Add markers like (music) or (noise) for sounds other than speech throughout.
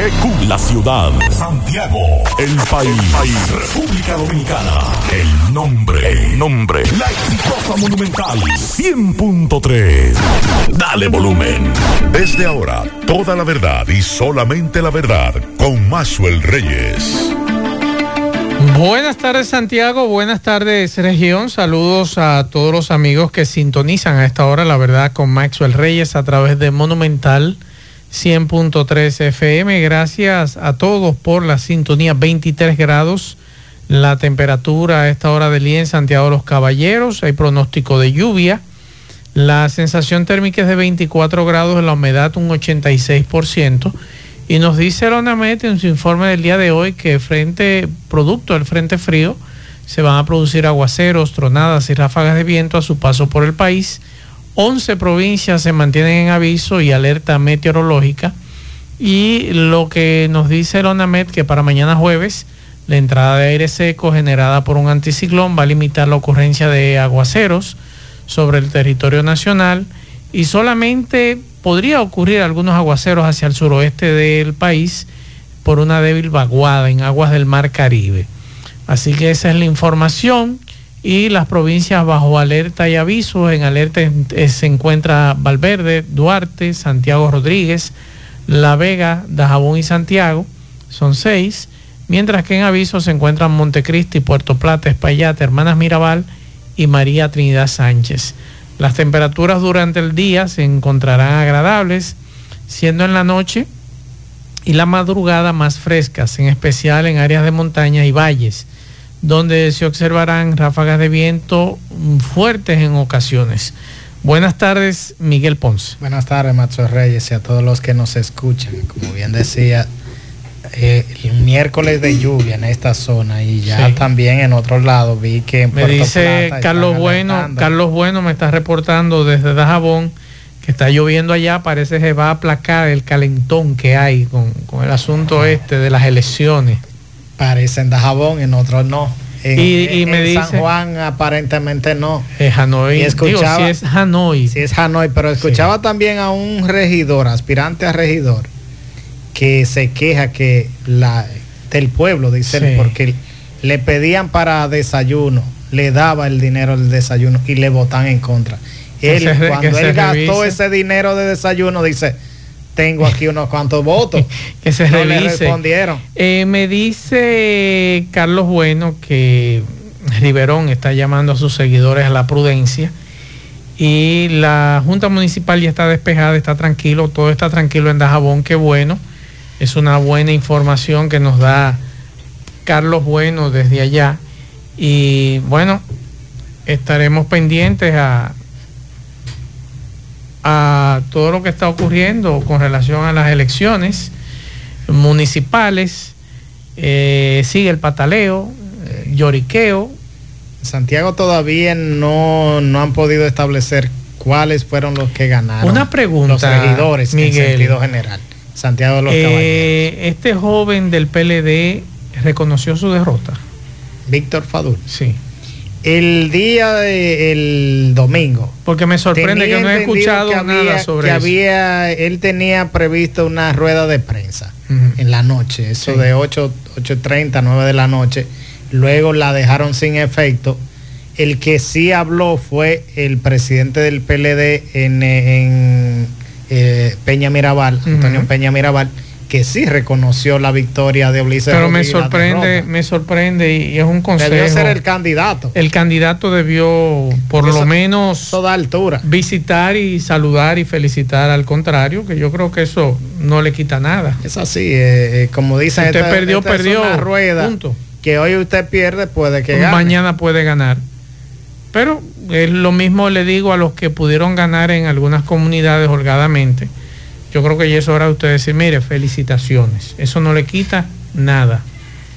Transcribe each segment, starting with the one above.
GQ, la ciudad. Santiago, el país. República Dominicana. El nombre. El nombre. La exitosa monumental. 100.3. Dale volumen. Desde ahora, toda la verdad y solamente la verdad con Maxwell Reyes. Buenas tardes Santiago, buenas tardes región, saludos a todos los amigos que sintonizan a esta hora, la verdad, con Maxwell Reyes a través de Monumental 100.3 FM. Gracias a todos por la sintonía 23 grados. La temperatura a esta hora del día en Santiago de los Caballeros, hay pronóstico de lluvia. La sensación térmica es de 24 grados, la humedad un 86%. Y nos dice ONAMET en su informe del día de hoy que frente, producto del frente frío, se van a producir aguaceros, tronadas y ráfagas de viento a su paso por el país. 11 provincias se mantienen en aviso y alerta meteorológica. Y lo que nos dice el ONAMET que para mañana jueves la entrada de aire seco generada por un anticiclón va a limitar la ocurrencia de aguaceros sobre el territorio nacional y solamente podría ocurrir algunos aguaceros hacia el suroeste del país por una débil vaguada en aguas del mar Caribe. Así que esa es la información y las provincias bajo alerta y aviso. En alerta se encuentra Valverde, Duarte, Santiago Rodríguez, La Vega, Dajabón y Santiago. Son seis. Mientras que en aviso se encuentran Montecristi, Puerto Plata, Espaillate, Hermanas Mirabal y María Trinidad Sánchez. Las temperaturas durante el día se encontrarán agradables, siendo en la noche y la madrugada más frescas, en especial en áreas de montaña y valles, donde se observarán ráfagas de viento fuertes en ocasiones. Buenas tardes, Miguel Ponce. Buenas tardes, Macho Reyes, y a todos los que nos escuchan. Como bien decía, eh, el miércoles de lluvia en esta zona y ya sí. también en otros lados vi que en me Puerto dice Plata Carlos Bueno. Carlos Bueno me está reportando desde Dajabón que está lloviendo allá, parece que va a aplacar el calentón que hay con, con el asunto este de las elecciones. Parece en Dajabón, en otros no. En, Y- y en me dice- San Juan aparentemente no. Es Hanoi. Y escuchaba- Digo, si es Hanoi. Sí es Hanoi, pero escuchaba también a un regidor, aspirante a regidor, que se queja que la del pueblo, dice él, Sí. porque le pedían para desayuno, le daba el dinero del desayuno y le votan en contra. Él, se cuando él gastó ese dinero de desayuno, dice, tengo aquí unos cuantos votos. (laughs) que se no le respondieron. Eh, me dice Carlos Bueno que Riverón está llamando a sus seguidores a la prudencia y la Junta Municipal ya está despejada, está tranquilo, todo está tranquilo en Dajabón, qué bueno. Es una buena información que nos da Carlos Bueno desde allá. Y bueno, estaremos pendientes a, a todo lo que está ocurriendo con relación a las elecciones municipales. Eh, sigue el pataleo, eh, lloriqueo. Santiago todavía no, no han podido establecer cuáles fueron los que ganaron. Una pregunta, Los regidores Miguel. en sentido general. Santiago de los Caballeros. Eh, este joven del PLD reconoció su derrota. Víctor Fadul. Sí. El día del domingo. Porque me sorprende tenía que no he escuchado nada sobre que eso. había, él tenía previsto una rueda de prensa en la noche, eso Sí. de 8, 8.30, 9 de la noche. Luego la dejaron sin efecto. El que sí habló fue el presidente del PLD en, eh, en, eh, Peña Mirabal, Antonio. Peña Mirabal, que sí reconoció la victoria de Ulises Pero me Rodríguez sorprende, me sorprende y es un consejo. Debió ser el candidato. el candidato debió por Eso- lo menos Eso da altura. visitar y saludar y felicitar al contrario, que yo creo que eso no le quita nada. Es así, eh, eh, como dicen, Usted esta- perdió, esta es perdió. una rueda Punto. que hoy usted pierde, puede que gane. Mañana puede ganar. Pero es lo mismo le digo a los que pudieron ganar en algunas comunidades holgadamente. Yo creo que ya es hora de usted decir, mire, felicitaciones. Eso no le quita nada.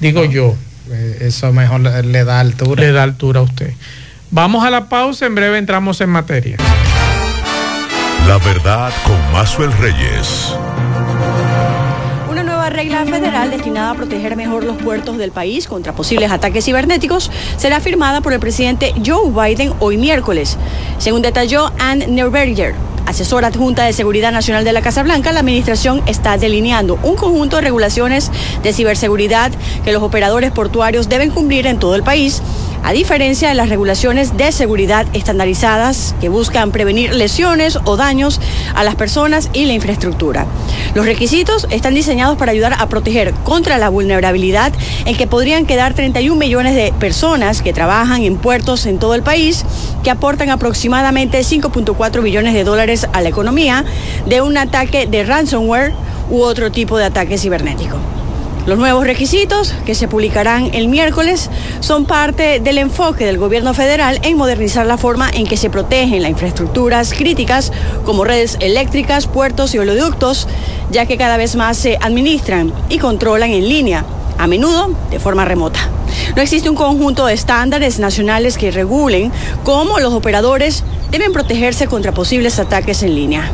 Digo yo, Eh, Eso mejor le, le da altura. le da altura a usted. Vamos a la pausa, en breve entramos en materia. La verdad con Maxwell Reyes. Una nueva regla federal destinada a proteger mejor los puertos del país contra posibles ataques cibernéticos será firmada por el presidente Joe Biden hoy miércoles. Según detalló Ann Neuberger, asesora adjunta de Seguridad Nacional de la Casa Blanca, la administración está delineando un conjunto de regulaciones de ciberseguridad que los operadores portuarios deben cumplir en todo el país a diferencia de las regulaciones de seguridad estandarizadas que buscan prevenir lesiones o daños a las personas y la infraestructura. Los requisitos están diseñados para ayudar a proteger contra la vulnerabilidad en que podrían quedar 31 millones de personas que trabajan en puertos en todo el país, que aportan aproximadamente 5.4 billones de dólares a la economía de un ataque de ransomware u otro tipo de ataque cibernético. Los nuevos requisitos, que se publicarán el miércoles, son parte del enfoque del gobierno federal en modernizar la forma en que se protegen las infraestructuras críticas como redes eléctricas, puertos y oleoductos, ya que cada vez más se administran y controlan en línea, a menudo de forma remota. No existe un conjunto de estándares nacionales que regulen cómo los operadores deben protegerse contra posibles ataques en línea.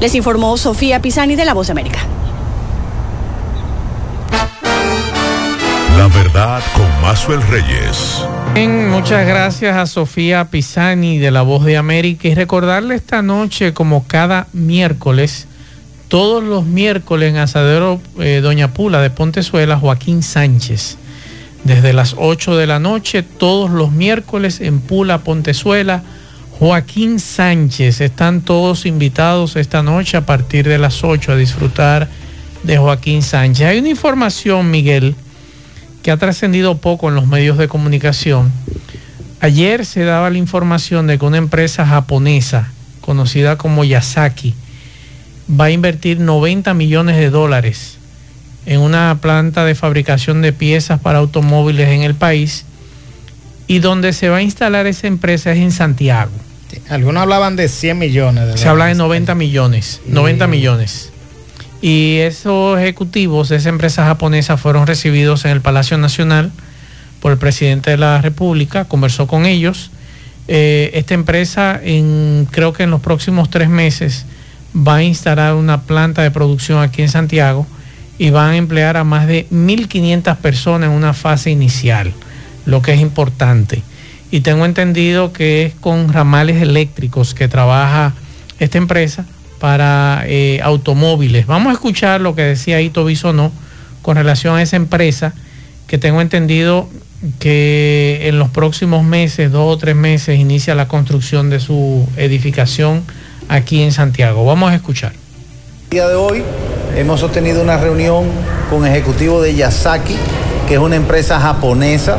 Les informó Sofía Pisani de La Voz de América. Con Mazuel Reyes. Muchas gracias a Sofía Pisani de La Voz de América y recordarle esta noche como cada miércoles, todos los miércoles en Asadero eh, Doña Pula de Pontezuela, Joaquín Sánchez. Desde las 8 de la noche, todos los miércoles en Pula, Pontezuela, Joaquín Sánchez. Están todos invitados esta noche a partir de las 8 a disfrutar de Joaquín Sánchez. Hay una información, Miguel que ha trascendido poco en los medios de comunicación. Ayer se daba la información de que una empresa japonesa conocida como Yasaki va a invertir 90 millones de dólares en una planta de fabricación de piezas para automóviles en el país y donde se va a instalar esa empresa es en Santiago. Algunos hablaban de 100 millones. De se habla de 90 millones, 90 millones y esos ejecutivos de esa empresa japonesa fueron recibidos en el Palacio Nacional por el presidente de la República, conversó con ellos. Eh, esta empresa creo que en los próximos tres meses va a instalar una planta de producción aquí en Santiago y van a emplear a más de 1.500 personas en una fase inicial, lo que es importante. Y tengo entendido que es con ramales eléctricos que trabaja esta empresa para eh, automóviles. Vamos a escuchar lo que decía Ito Bisonó con relación a esa empresa que tengo entendido que en los próximos meses, dos o tres meses, inicia la construcción de su edificación aquí en Santiago. Vamos a escuchar. El día de hoy hemos sostenido una reunión con ejecutivo de Yasaki, que es una empresa japonesa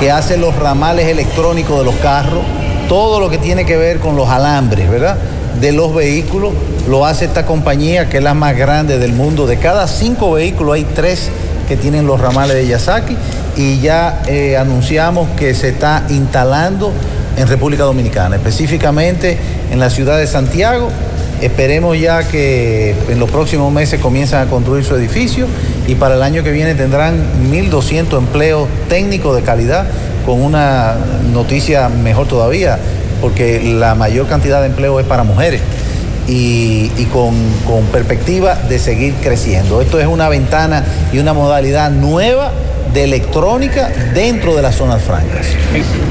que hace los ramales electrónicos de los carros, todo lo que tiene que ver con los alambres, ¿verdad? De los vehículos lo hace esta compañía que es la más grande del mundo. De cada cinco vehículos hay tres que tienen los ramales de Yasaki y ya eh, anunciamos que se está instalando en República Dominicana, específicamente en la ciudad de Santiago. Esperemos ya que en los próximos meses comiencen a construir su edificio y para el año que viene tendrán 1.200 empleos técnicos de calidad con una noticia mejor todavía, porque la mayor cantidad de empleo es para mujeres y, con, perspectiva de seguir creciendo. Esto es una ventana y una modalidad nueva de electrónica dentro de las zonas francas.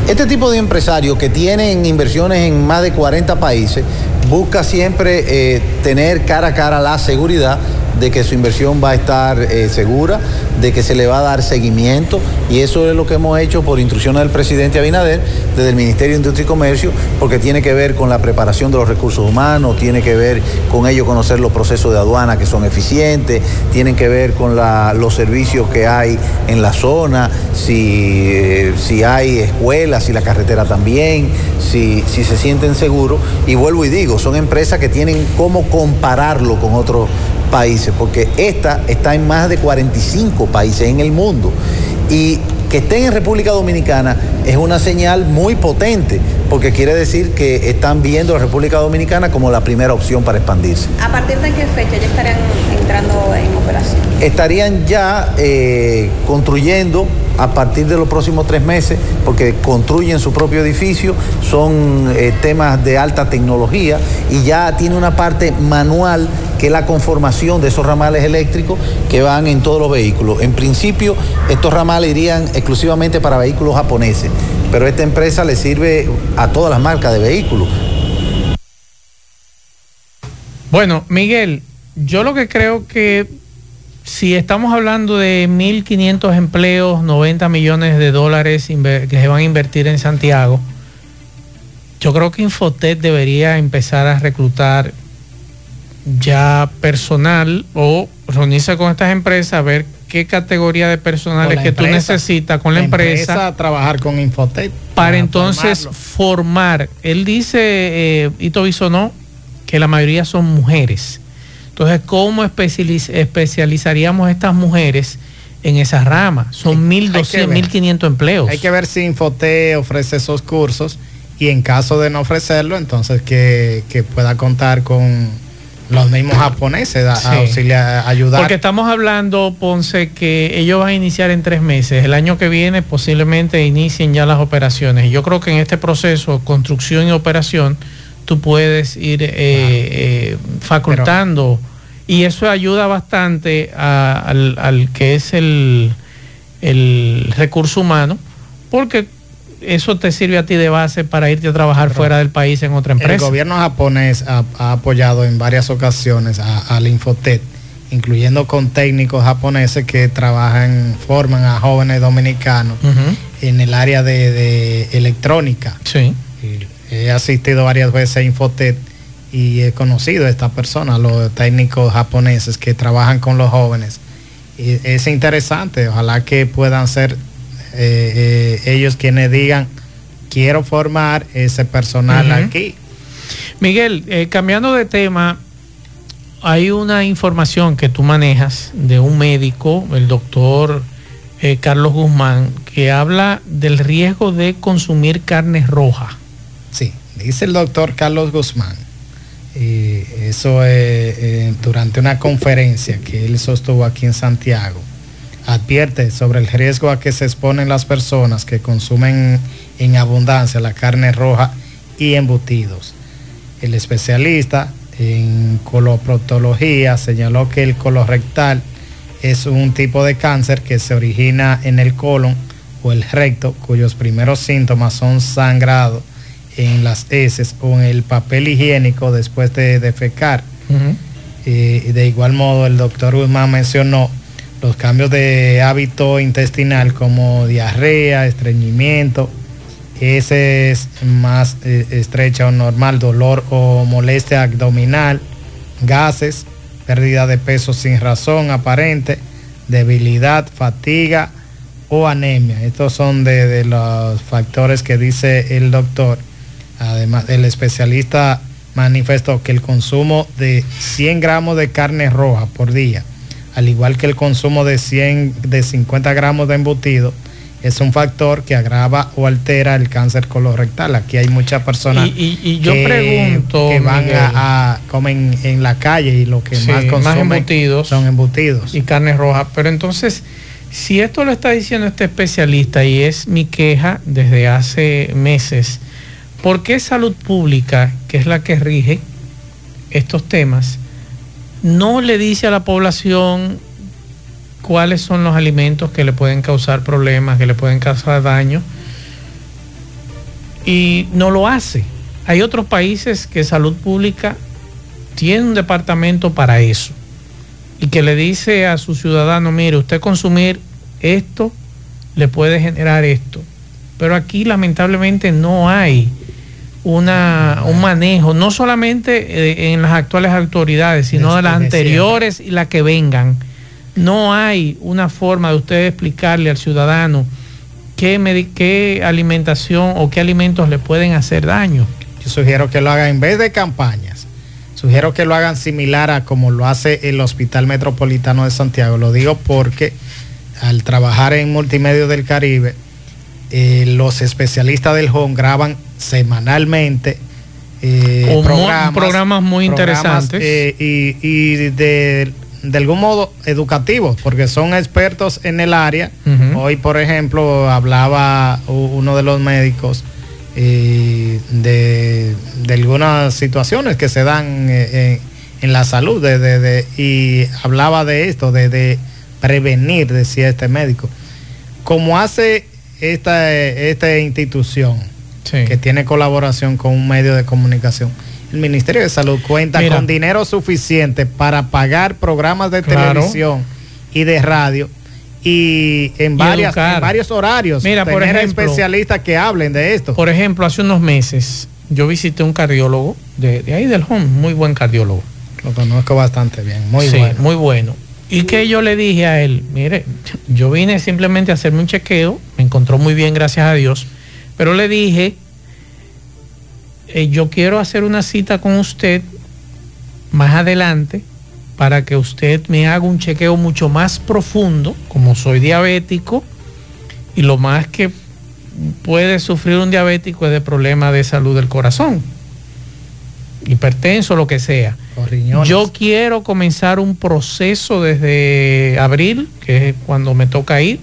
Este tipo de empresarios que tienen inversiones en más de 40 países busca siempre eh, tener cara a cara la seguridad de que su inversión va a estar eh, segura, de que se le va a dar seguimiento y eso es lo que hemos hecho por instrucciones del presidente Abinader desde el Ministerio de Industria y Comercio porque tiene que ver con la preparación de los recursos humanos, tiene que ver con ello conocer los procesos de aduana que son eficientes, tienen que ver con los servicios que hay en la zona, si, eh, si hay escuelas, si la carretera también, si, si se sienten seguros. Y vuelvo y digo, son empresas que tienen cómo compararlo con otros países, porque esta está en más de 45 países en el mundo. Y que estén en República Dominicana es una señal muy potente, porque quiere decir que están viendo a República Dominicana como la primera opción para expandirse. ¿A partir de qué fecha ya estarían entrando en operación? Estarían ya eh, construyendo a partir de los próximos tres meses, porque construyen su propio edificio, son eh, temas de alta tecnología y ya tiene una parte manual que es la conformación de esos ramales eléctricos que van en todos los vehículos. En principio, estos ramales irían exclusivamente para vehículos japoneses, pero esta empresa le sirve a todas las marcas de vehículos. Bueno, Miguel, yo lo que creo que si estamos hablando de 1.500 empleos, 90 millones de dólares que se van a invertir en Santiago, yo creo que Infotet debería empezar a reclutar ya personal o reunirse con estas empresas a ver qué categoría de personal es que tú necesitas con la, empresa, trabajar con Infotet para, entonces formar. Él dice eh, Ito no que la mayoría son mujeres entonces cómo especializaríamos estas mujeres en esa rama son 1.200 1.500 empleos hay que ver si Infotet ofrece esos cursos y en caso de no ofrecerlo entonces que, que pueda contar con los mismos japoneses a, ayudar. Porque estamos hablando, Ponce, que ellos van a iniciar en tres meses. El año que viene posiblemente inicien ya las operaciones. Y yo creo que en este proceso, construcción y operación, tú puedes ir eh, eh, facultando. y eso ayuda bastante al, al, que es el, el recurso humano, porque eso te sirve a ti de base para irte a trabajar fuera del país en otra empresa. El gobierno japonés ha, apoyado en varias ocasiones al Infotet, incluyendo con técnicos japoneses que trabajan, forman a jóvenes dominicanos en el área de, electrónica. Sí. He asistido varias veces a Infotet y he conocido a esta persona, los técnicos japoneses que trabajan con los jóvenes. Y es interesante, ojalá que puedan ser eh, eh, ellos quienes digan, quiero formar ese personal aquí. Miguel, eh, cambiando de tema, hay una información que tú manejas de un médico, el doctor Carlos Guzmán, que habla del riesgo de consumir carne roja. Sí, dice el doctor Carlos Guzmán. Eso es durante una conferencia que él sostuvo aquí en Santiago advierte sobre el riesgo a que se exponen las personas que consumen en abundancia la carne roja y embutidos. El especialista en coloproctología señaló que el colorectal es un tipo de cáncer que se origina en el colon o el recto, cuyos primeros síntomas son sangrado en las heces o en el papel higiénico después de defecar. Eh, de igual modo, el doctor Guzmán mencionó los cambios de hábito intestinal como diarrea, estreñimiento, ese es más eh, estrecha o normal, dolor o molestia abdominal, gases, pérdida de peso sin razón aparente, debilidad, fatiga o anemia. Estos son de, de los factores que dice el doctor. Además, el especialista manifestó que el consumo de 100 gramos de carne roja por día al igual que el consumo de 100, de 50 gramos de embutido, es un factor que agrava o altera el cáncer colorectal. Aquí hay muchas personas y, yo que, pregunto, que van a, comen en la calle y lo que más consumen son embutidos y carne roja. Pero entonces, si esto lo está diciendo este especialista y es mi queja desde hace meses, ¿por qué salud pública, que es la que rige estos temas, no le dice a la población cuáles son los alimentos que le pueden causar problemas, que le pueden causar daño. Y no lo hace. Hay otros países que salud pública tiene un departamento para eso. Y que le dice a su ciudadano, mire, usted consumir esto le puede generar esto. Pero aquí lamentablemente no hay una, un manejo, no solamente eh, en las actuales autoridades, sino de las anteriores y las que vengan. No hay una forma de usted explicarle al ciudadano qué, qué alimentación o qué alimentos le pueden hacer daño. Yo sugiero que lo hagan en vez de campañas. Sugiero que lo hagan similar a como lo hace el Hospital Metropolitano de Santiago. Lo digo porque al trabajar en Multimedia del Caribe, eh, los especialistas del home graban semanalmente eh, programas, muy interesantes eh, y, de, algún modo educativos, porque son expertos en el área. Hoy, por ejemplo, hablaba uno de los médicos de, algunas situaciones que se dan en la salud y hablaba de esto, de prevenir, decía este médico. Como hace esta, esta institución que tiene colaboración con un medio de comunicación, el Ministerio de Salud cuenta Mira. con dinero suficiente para pagar programas de Claro. televisión y de radio y en, Y varias, en varios horarios Mira, por ejemplo- especialistas que hablen de esto. Por ejemplo, hace unos meses yo visité un cardiólogo de, de ahí del home, muy buen cardiólogo. Lo conozco bastante bien, muy Sí, bueno. Muy bueno. Y que yo le dije a él, mire, yo vine simplemente a hacerme un chequeo, me encontró muy bien, gracias a Dios, pero le dije, eh, yo quiero hacer una cita con usted más adelante para que usted me haga un chequeo mucho más profundo, como soy diabético, y lo más que puede sufrir un diabético es de problemas de salud del corazón, hipertenso, lo que sea. Yo quiero comenzar un proceso desde abril, que es cuando me toca ir,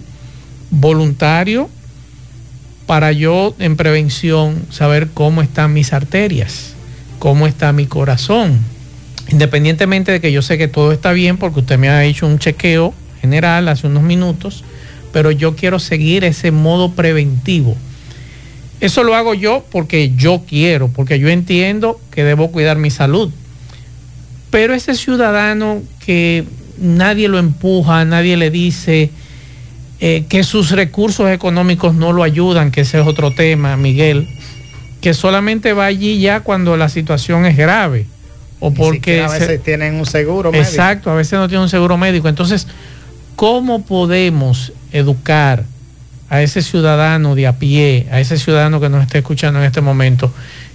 voluntario, para yo en prevención saber cómo están mis arterias, cómo está mi corazón. Independientemente de que yo sé que todo está bien, porque usted me ha hecho un chequeo general hace unos minutos, pero yo quiero seguir ese modo preventivo. Eso lo hago yo porque yo quiero, porque yo entiendo que debo cuidar mi salud. Pero ese ciudadano que nadie lo empuja, nadie le dice eh, que sus recursos económicos no lo ayudan, que ese es otro tema, Miguel, que solamente va allí ya cuando la situación es grave. O Ni porque a se- veces tienen un seguro médico. Exacto, a veces no tiene un seguro médico. Entonces, ¿cómo podemos educar a ese ciudadano de a pie, a ese ciudadano que nos está escuchando en este momento?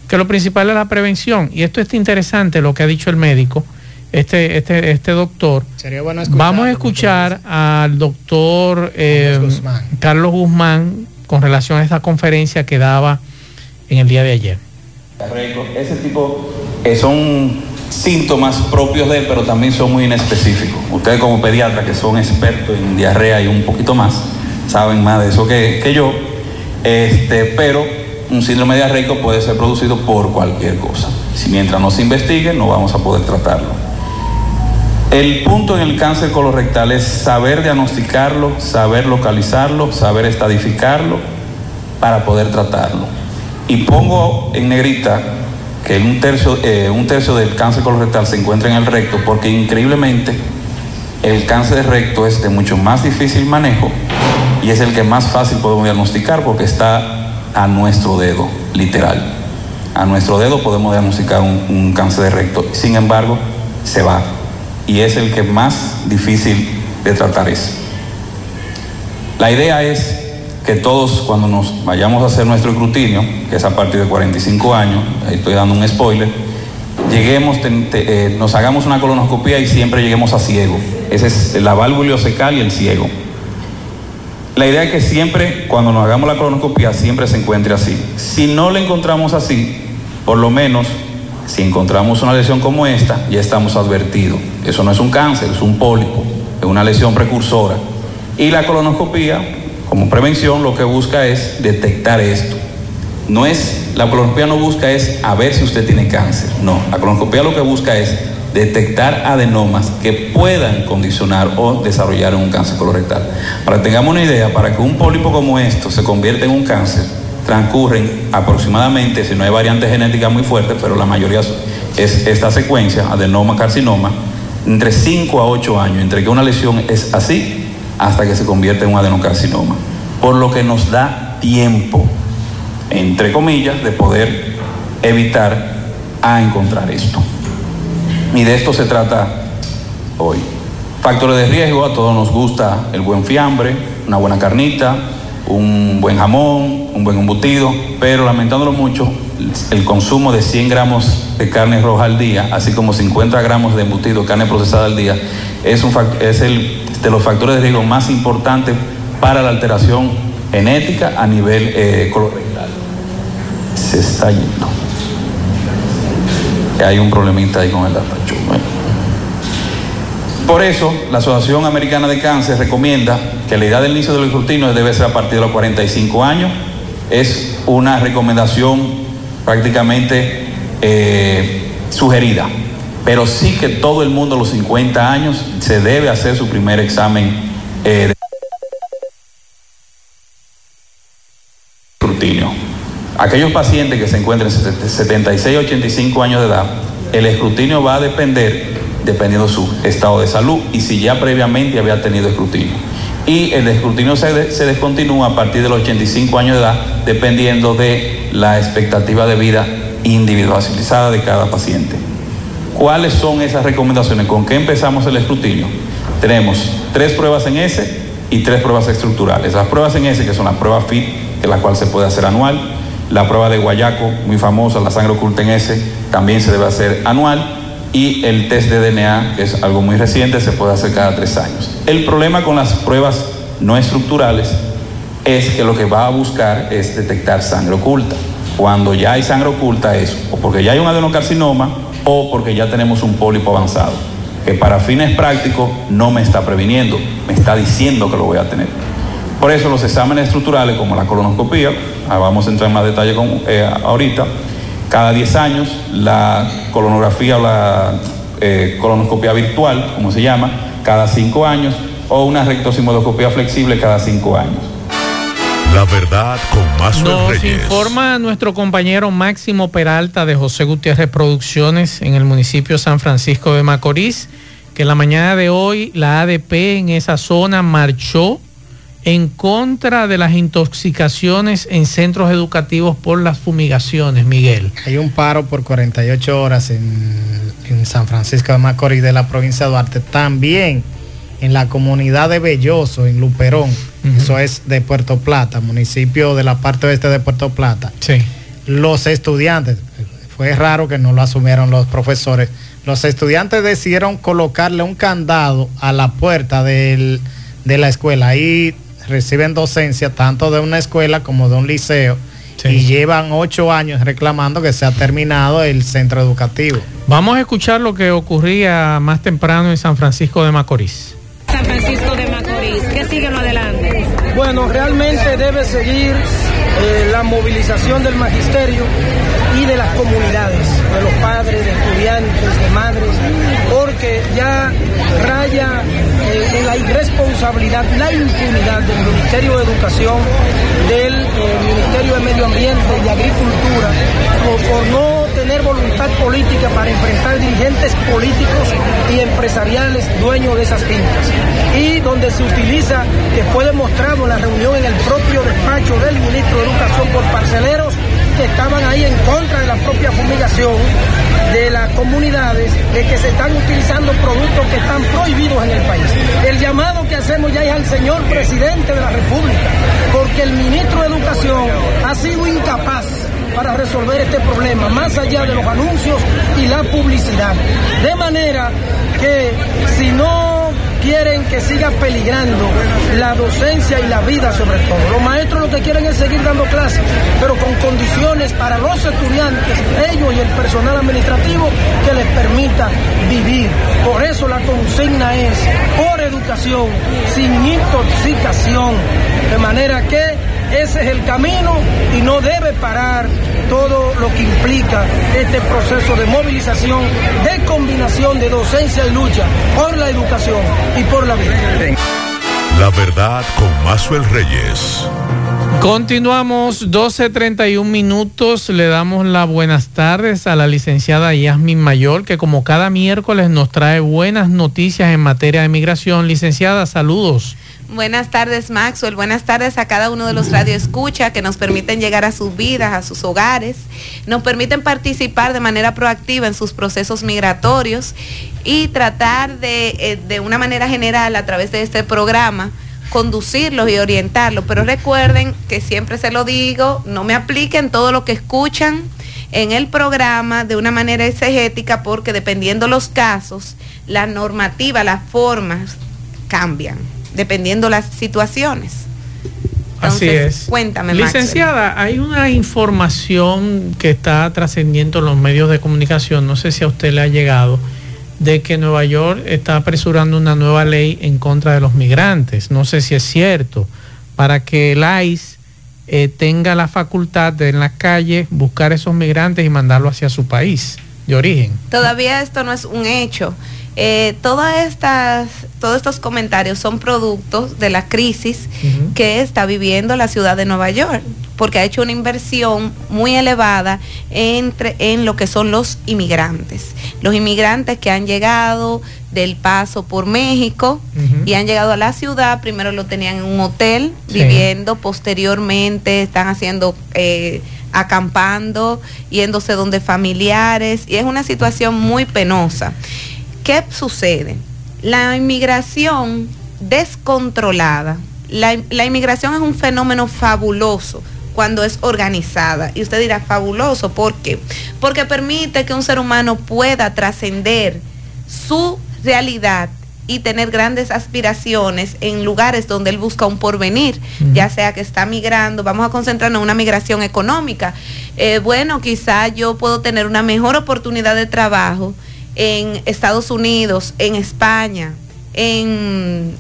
Que lo principal es la prevención. Y esto es interesante lo que ha dicho el médico, este, este, este doctor. Sería bueno escucharlo, Vamos a escuchar al doctor eh, Carlos Guzmán. Carlos Guzmán con relación a esta conferencia que daba en el día de ayer. Ese tipo eh, son síntomas propios de él, pero también son muy inespecíficos. Ustedes como pediatra que son expertos en diarrea y un poquito más, saben más de eso que, que yo, este, pero un síndrome diarreico puede ser producido por cualquier cosa. Si mientras no se investigue, no vamos a poder tratarlo. El punto en el cáncer colorectal es saber diagnosticarlo, saber localizarlo, saber estadificarlo para poder tratarlo. Y pongo en negrita que un tercio, eh, un tercio del cáncer colorectal se encuentra en el recto porque increíblemente el cáncer de recto es de mucho más difícil manejo y es el que más fácil podemos diagnosticar porque está a nuestro dedo, literal. A nuestro dedo podemos diagnosticar un, cáncer de recto. Sin embargo, se va y es el que más difícil de tratar es. La idea es que todos cuando nos vayamos a hacer nuestro escrutinio, que es a partir de 45 años, ahí estoy dando un spoiler, lleguemos, eh, nos hagamos una colonoscopia y siempre lleguemos a ciego. Esa es la válvula ileocecal y el ciego. La idea es que siempre, cuando nos hagamos la colonoscopia, siempre se encuentre así. Si no la encontramos así, por lo menos, si encontramos una lesión como esta, ya estamos advertidos. Eso no es un cáncer, es un pólipo, es una lesión precursora. Y la colonoscopia, como prevención, lo que busca es detectar esto. No es, la colonoscopia no busca es a ver si usted tiene cáncer. No, la colonoscopia lo que busca es detectar adenomas que puedan condicionar o desarrollar un cáncer colorectal. Para que tengamos una idea, para que un pólipo como esto se convierta en un cáncer, transcurren aproximadamente, si no hay variante genética muy fuerte, pero la mayoría es esta secuencia, adenoma, carcinoma, entre 5 a 8 años, entre que una lesión es así hasta que se convierte en un adenocarcinoma. Por lo que nos da tiempo, entre comillas, de poder evitar a encontrar esto. Y de esto se trata hoy. Factores de riesgo, a todos nos gusta el buen fiambre, una buena carnita, un buen jamón, un buen embutido, pero lamentándolo mucho, el consumo de 100 gramos de carne roja al día, así como 50 gramos de embutido, carne procesada al día, es, un, es el, de los factores de riesgo más importantes para la alteración genética a nivel eh. Se está yendo. Hay un problemita ahí con el. Bueno. Por eso, la Asociación Americana de Cáncer recomienda que la edad del inicio del escrutinio debe ser a partir de los 45 años. Es una recomendación prácticamente eh, sugerida, pero sí que todo el mundo a los 50 años se debe hacer su primer examen eh, de escrutinio. Aquellos pacientes que se encuentren 76 85 años de edad, el escrutinio va a depender dependiendo su estado de salud y si ya previamente había tenido escrutinio. Y el escrutinio se, descontinúa a partir de los 85 años de edad dependiendo de la expectativa de vida individualizada de cada paciente. ¿Cuáles son esas recomendaciones? ¿Con qué empezamos el escrutinio? Tenemos tres pruebas en S y tres pruebas estructurales. Las pruebas en S, que son la prueba FIT, que la cual se puede hacer anual, la prueba de Guayaco, muy famosa, la sangre oculta en S, también se debe hacer anual, y el test de DNA, que es algo muy reciente, se puede hacer cada tres años. El problema con las pruebas no estructurales es que lo que va a buscar es detectar sangre oculta. Cuando ya hay sangre oculta es o porque ya hay un adenocarcinoma o porque ya tenemos un pólipo avanzado, que para fines prácticos no me está previniendo, me está diciendo que lo voy a tener. Por eso los exámenes estructurales como la colonoscopía, ah, vamos a entrar en más detalle con, eh, ahorita, cada 10 años la colonografía o la eh, colonoscopia virtual, como se llama, cada 5 años, o una rectosimodoscopia flexible cada 5 años. La verdad con más Nos informa nuestro compañero Máximo Peralta de José Gutiérrez Producciones en el municipio San Francisco de Macorís que la mañana de hoy la ADP en esa zona marchó en contra de las intoxicaciones en centros educativos por las fumigaciones, Miguel. Hay un paro por 48 horas en, San Francisco de Macorís de la provincia de Duarte. También en la comunidad de Belloso, en Luperón, eso es de Puerto Plata, municipio de la parte oeste de Puerto Plata. Sí. Los estudiantes, fue raro que no lo asumieron los profesores, los estudiantes decidieron colocarle un candado a la puerta de la escuela. Ahí reciben docencia tanto de una escuela como de un liceo y llevan ocho años reclamando que se ha terminado el centro educativo. Vamos a escuchar lo que ocurría más temprano en San Francisco de Macorís. San Francisco de Macorís, ¿qué sigue adelante? Bueno, realmente debe seguir eh, la movilización del magisterio y de las comunidades, de los padres, de estudiantes, de madres, porque ya raya en la irresponsabilidad, la impunidad del Ministerio de Educación, del eh, Ministerio de Medio Ambiente y Agricultura, por, no tener voluntad política para enfrentar dirigentes políticos y empresariales dueños de esas fincas. Y donde se utiliza, que fue demostrado en la reunión en el propio despacho del ministro de Educación por parceleros, que estaban ahí en contra de la propia fumigación de las comunidades, de que se están utilizando productos que están prohibidos en el país. El llamado que hacemos ya es al señor presidente de la República, porque el ministro de Educación ha sido incapaz para resolver este problema, más allá de los anuncios y la publicidad. De manera que si no quieren que siga peligrando la docencia y la vida sobre todo. Los maestros lo que quieren es seguir dando clases, pero con condiciones para los estudiantes, ellos y el personal administrativo que les permita vivir. Por eso la consigna es por educación, sin intoxicación, de manera que ese es el camino y no debe parar todo lo que implica este proceso de movilización, de combinación de docencia y lucha por la educación y por la vida. La verdad con Mazuel Reyes. Continuamos 12.31 minutos. Le damos las buenas tardes a la licenciada Yasmin Mayor, que como cada miércoles nos trae buenas noticias en materia de migración. Licenciada, saludos. Buenas tardes, Maxwell. Buenas tardes a cada uno de los radioescucha que nos permiten llegar a sus vidas, a sus hogares, nos permiten participar de manera proactiva en sus procesos migratorios y tratar de, eh, de una manera general, a través de este programa, conducirlos y orientarlos. Pero recuerden que siempre se lo digo, no me apliquen todo lo que escuchan en el programa de una manera exegética porque dependiendo los casos, la normativa, las formas cambian dependiendo las situaciones. Así es. Cuéntame, Licenciada, hay una información que está trascendiendo en los medios de comunicación, no sé si a usted le ha llegado, de que Nueva York está apresurando una nueva ley en contra de los migrantes. No sé si es cierto, para que el ICE eh, tenga la facultad de en las calles buscar esos migrantes y mandarlos hacia su país de origen. Todavía esto no es un hecho. Eh, todas estas, todos estos comentarios son productos de la crisis que está viviendo la ciudad de Nueva York. porque ha hecho una inversión muy elevada entre, en lo que son los inmigrantes. Los inmigrantes que han llegado del paso por México y han llegado a la ciudad, primero lo tenían en un hotel viviendo, posteriormente están haciendo... Eh, acampando, yéndose donde familiares, y es una situación muy penosa. ¿Qué sucede? La inmigración descontrolada, la, la inmigración es un fenómeno fabuloso cuando es organizada. Y usted dirá, fabuloso, ¿por qué? Porque permite que un ser humano pueda trascender su realidad y tener grandes aspiraciones en lugares donde él busca un porvenir, ya sea que está migrando, vamos a concentrarnos en una migración económica. Eh, bueno, quizá yo puedo tener una mejor oportunidad de trabajo en Estados Unidos, en España, en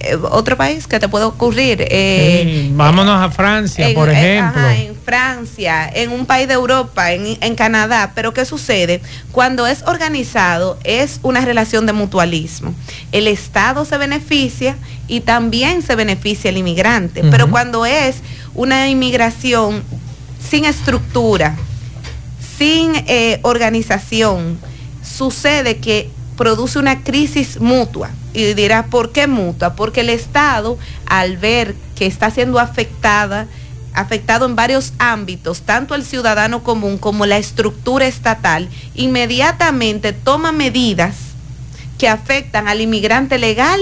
eh, otro país que te puede ocurrir. Eh, vámonos a Francia, por ejemplo. en Francia, en un país de Europa, en, en, Canadá. Pero ¿qué sucede? Cuando es organizado, es una relación de mutualismo. El Estado se beneficia y también se beneficia el inmigrante. Pero cuando es una inmigración sin estructura, sin eh, organización, sucede que produce una crisis mutua. Y dirá, ¿por qué mutua? Porque el Estado, al ver que está siendo afectada, afectado en varios ámbitos, tanto el ciudadano común como la estructura estatal, inmediatamente toma medidas que afectan al inmigrante legal,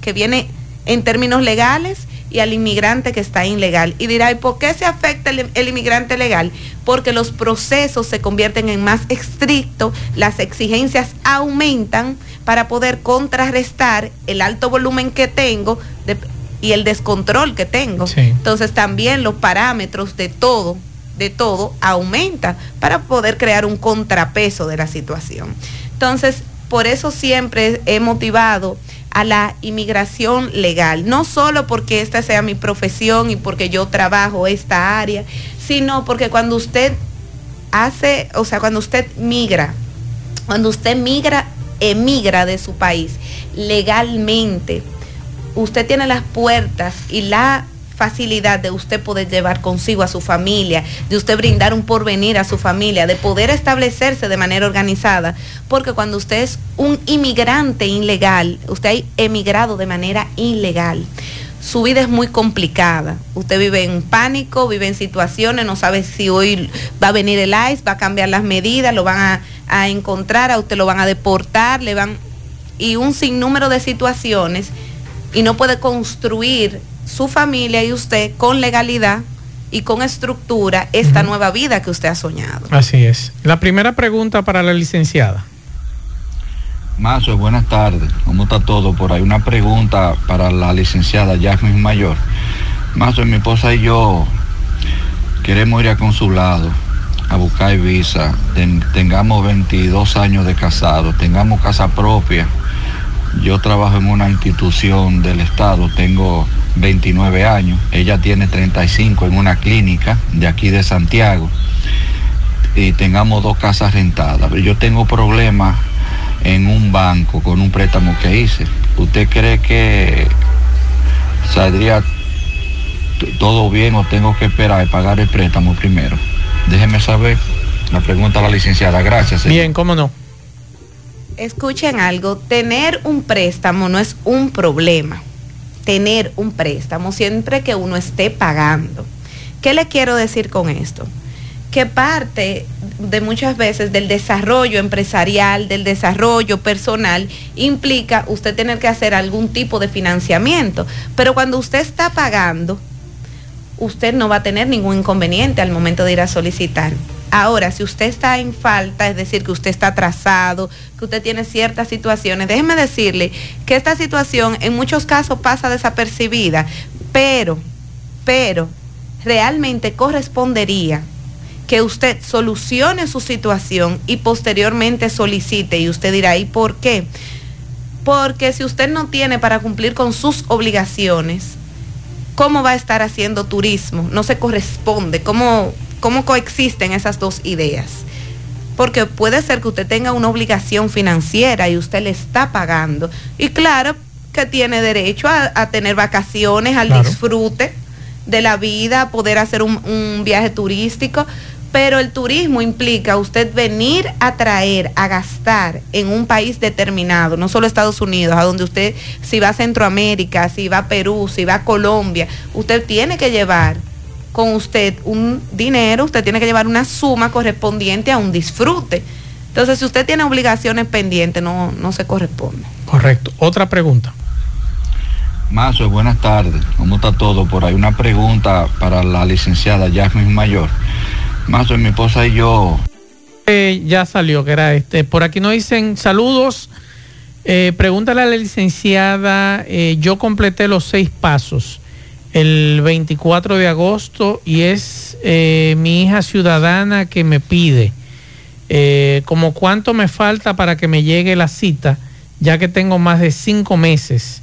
que viene en términos legales, y al inmigrante que está ilegal. Y dirá, ¿y por qué se afecta el, inmigrante legal? Porque los procesos se convierten en más estrictos, las exigencias aumentan para poder contrarrestar el alto volumen que tengo y el descontrol que tengo. Entonces también los parámetros de todo, de todo, aumentan para poder crear un contrapeso de la situación. Entonces, por eso siempre he motivado a la inmigración legal, no solo porque esta sea mi profesión y porque yo trabajo esta área, sino porque cuando usted hace, o sea, cuando usted migra, cuando usted migra, emigra de su país legalmente, usted tiene las puertas y la facilidad de usted poder llevar consigo a su familia, de usted brindar un porvenir a su familia, de poder establecerse de manera organizada, porque cuando usted es un inmigrante ilegal, usted ha emigrado de manera ilegal. Su vida es muy complicada. Usted vive en pánico, vive en situaciones, no sabe si hoy va a venir el ICE, va a cambiar las medidas, lo van a, a encontrar, a usted lo van a deportar, le van y un sinnúmero de situaciones y no puede construir su familia y usted con legalidad y con estructura esta nueva vida que usted ha soñado. Así es. La primera pregunta para la licenciada. Mazo, buenas tardes. ¿Cómo está todo por ahí? Una pregunta para la licenciada Jasmine Mayor. Mazo, mi esposa y yo queremos ir a consulado a buscar visa. tengamos 22 años de casado, tengamos casa propia. Yo trabajo en una institución del Estado, tengo 29 años, ella tiene 35 en una clínica de aquí de Santiago y tengamos dos casas rentadas. Yo tengo problemas en un banco con un préstamo que hice. ¿Usted cree que saldría todo bien o tengo que esperar y pagar el préstamo primero? Déjeme saber. La pregunta a la licenciada. Gracias. Bien, cómo no. Escuchen algo, tener un préstamo no es un problema tener un préstamo siempre que uno esté pagando. ¿Qué le quiero decir con esto? Que parte de muchas veces del desarrollo empresarial, del desarrollo personal, implica usted tener que hacer algún tipo de financiamiento. Pero cuando usted está pagando, usted no va a tener ningún inconveniente al momento de ir a solicitar. Ahora, si usted está en falta, es decir, que usted está atrasado, que usted tiene ciertas situaciones, déjeme decirle que esta situación en muchos casos pasa desapercibida, pero, pero, realmente correspondería que usted solucione su situación y posteriormente solicite. Y usted dirá, ¿y por qué? Porque si usted no tiene para cumplir con sus obligaciones, ¿cómo va a estar haciendo turismo? No se corresponde. ¿Cómo ¿Cómo coexisten esas dos ideas? Porque puede ser que usted tenga una obligación financiera y usted le está pagando. Y claro que tiene derecho a, tener vacaciones, al disfrute. de la vida, poder hacer un, un viaje turístico, pero el turismo implica usted venir a traer, a gastar en un país determinado, no solo Estados Unidos, a donde usted, si va a Centroamérica, si va a Perú, si va a Colombia, usted tiene que llevar con usted un dinero, usted tiene que llevar una suma correspondiente a un disfrute. Entonces, si usted tiene obligaciones pendientes, no, no se corresponde. Correcto. Otra pregunta. Mazo, buenas tardes. ¿Cómo está todo por ahí? Una pregunta para la licenciada Jasmine Mayor. Mazo, mi esposa y yo. Eh, ya salió, que era este. Por aquí nos dicen saludos. Eh, pregúntale a la licenciada, eh, yo completé los seis pasos el 24 de agosto y es eh, mi hija ciudadana que me pide eh, como cuánto me falta para que me llegue la cita, ya que tengo más de cinco meses.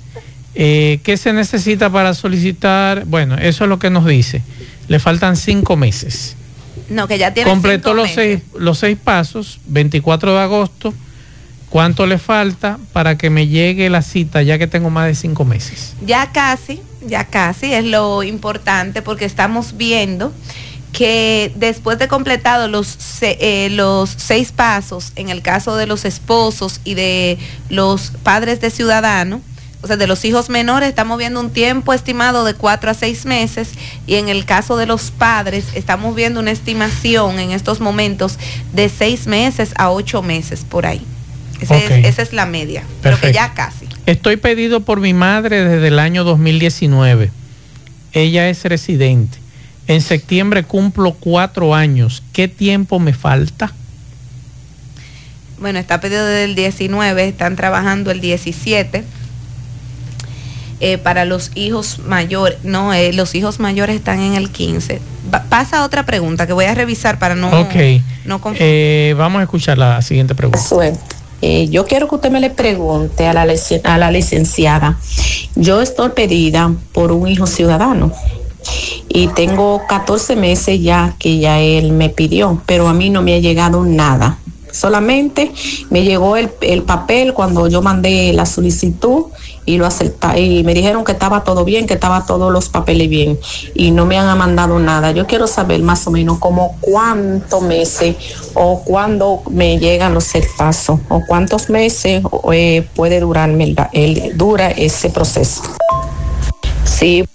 Eh, ¿Qué se necesita para solicitar? Bueno, eso es lo que nos dice. Le faltan cinco meses. No, que ya tiene Completó cinco los meses. seis, los seis pasos, 24 de agosto. ¿Cuánto le falta para que me llegue la cita, ya que tengo más de cinco meses? Ya casi, ya casi es lo importante porque estamos viendo que después de completado los, eh, los seis pasos, en el caso de los esposos y de los padres de ciudadano, o sea, de los hijos menores, estamos viendo un tiempo estimado de cuatro a seis meses y en el caso de los padres estamos viendo una estimación en estos momentos de seis meses a ocho meses por ahí. Ese es- esa es la media, pero que ya casi. Estoy pedido por mi madre desde el año 2019. Ella es residente. En septiembre cumplo cuatro años. ¿Qué tiempo me falta? Bueno, está pedido desde el 19, están trabajando el 17. Eh, para los hijos mayores, no, eh, los hijos mayores están en el 15. Va- pasa otra pregunta que voy a revisar para no, ok. no confundir. Eh, vamos a escuchar la siguiente pregunta. Eh, yo quiero que usted me le pregunte a la, a la licenciada. Yo estoy pedida por un hijo ciudadano y tengo 14 meses ya que ya él me pidió, pero a mí no me ha llegado nada. Solamente me llegó el, el papel cuando yo mandé la solicitud y lo acepta y me dijeron que estaba todo bien, que estaba todos los papeles bien y no me han mandado nada. Yo quiero saber más o menos como cuántos meses o cuándo me llegan los pasos o cuántos meses eh, puede durarme el, el- dura ese proceso. Sí.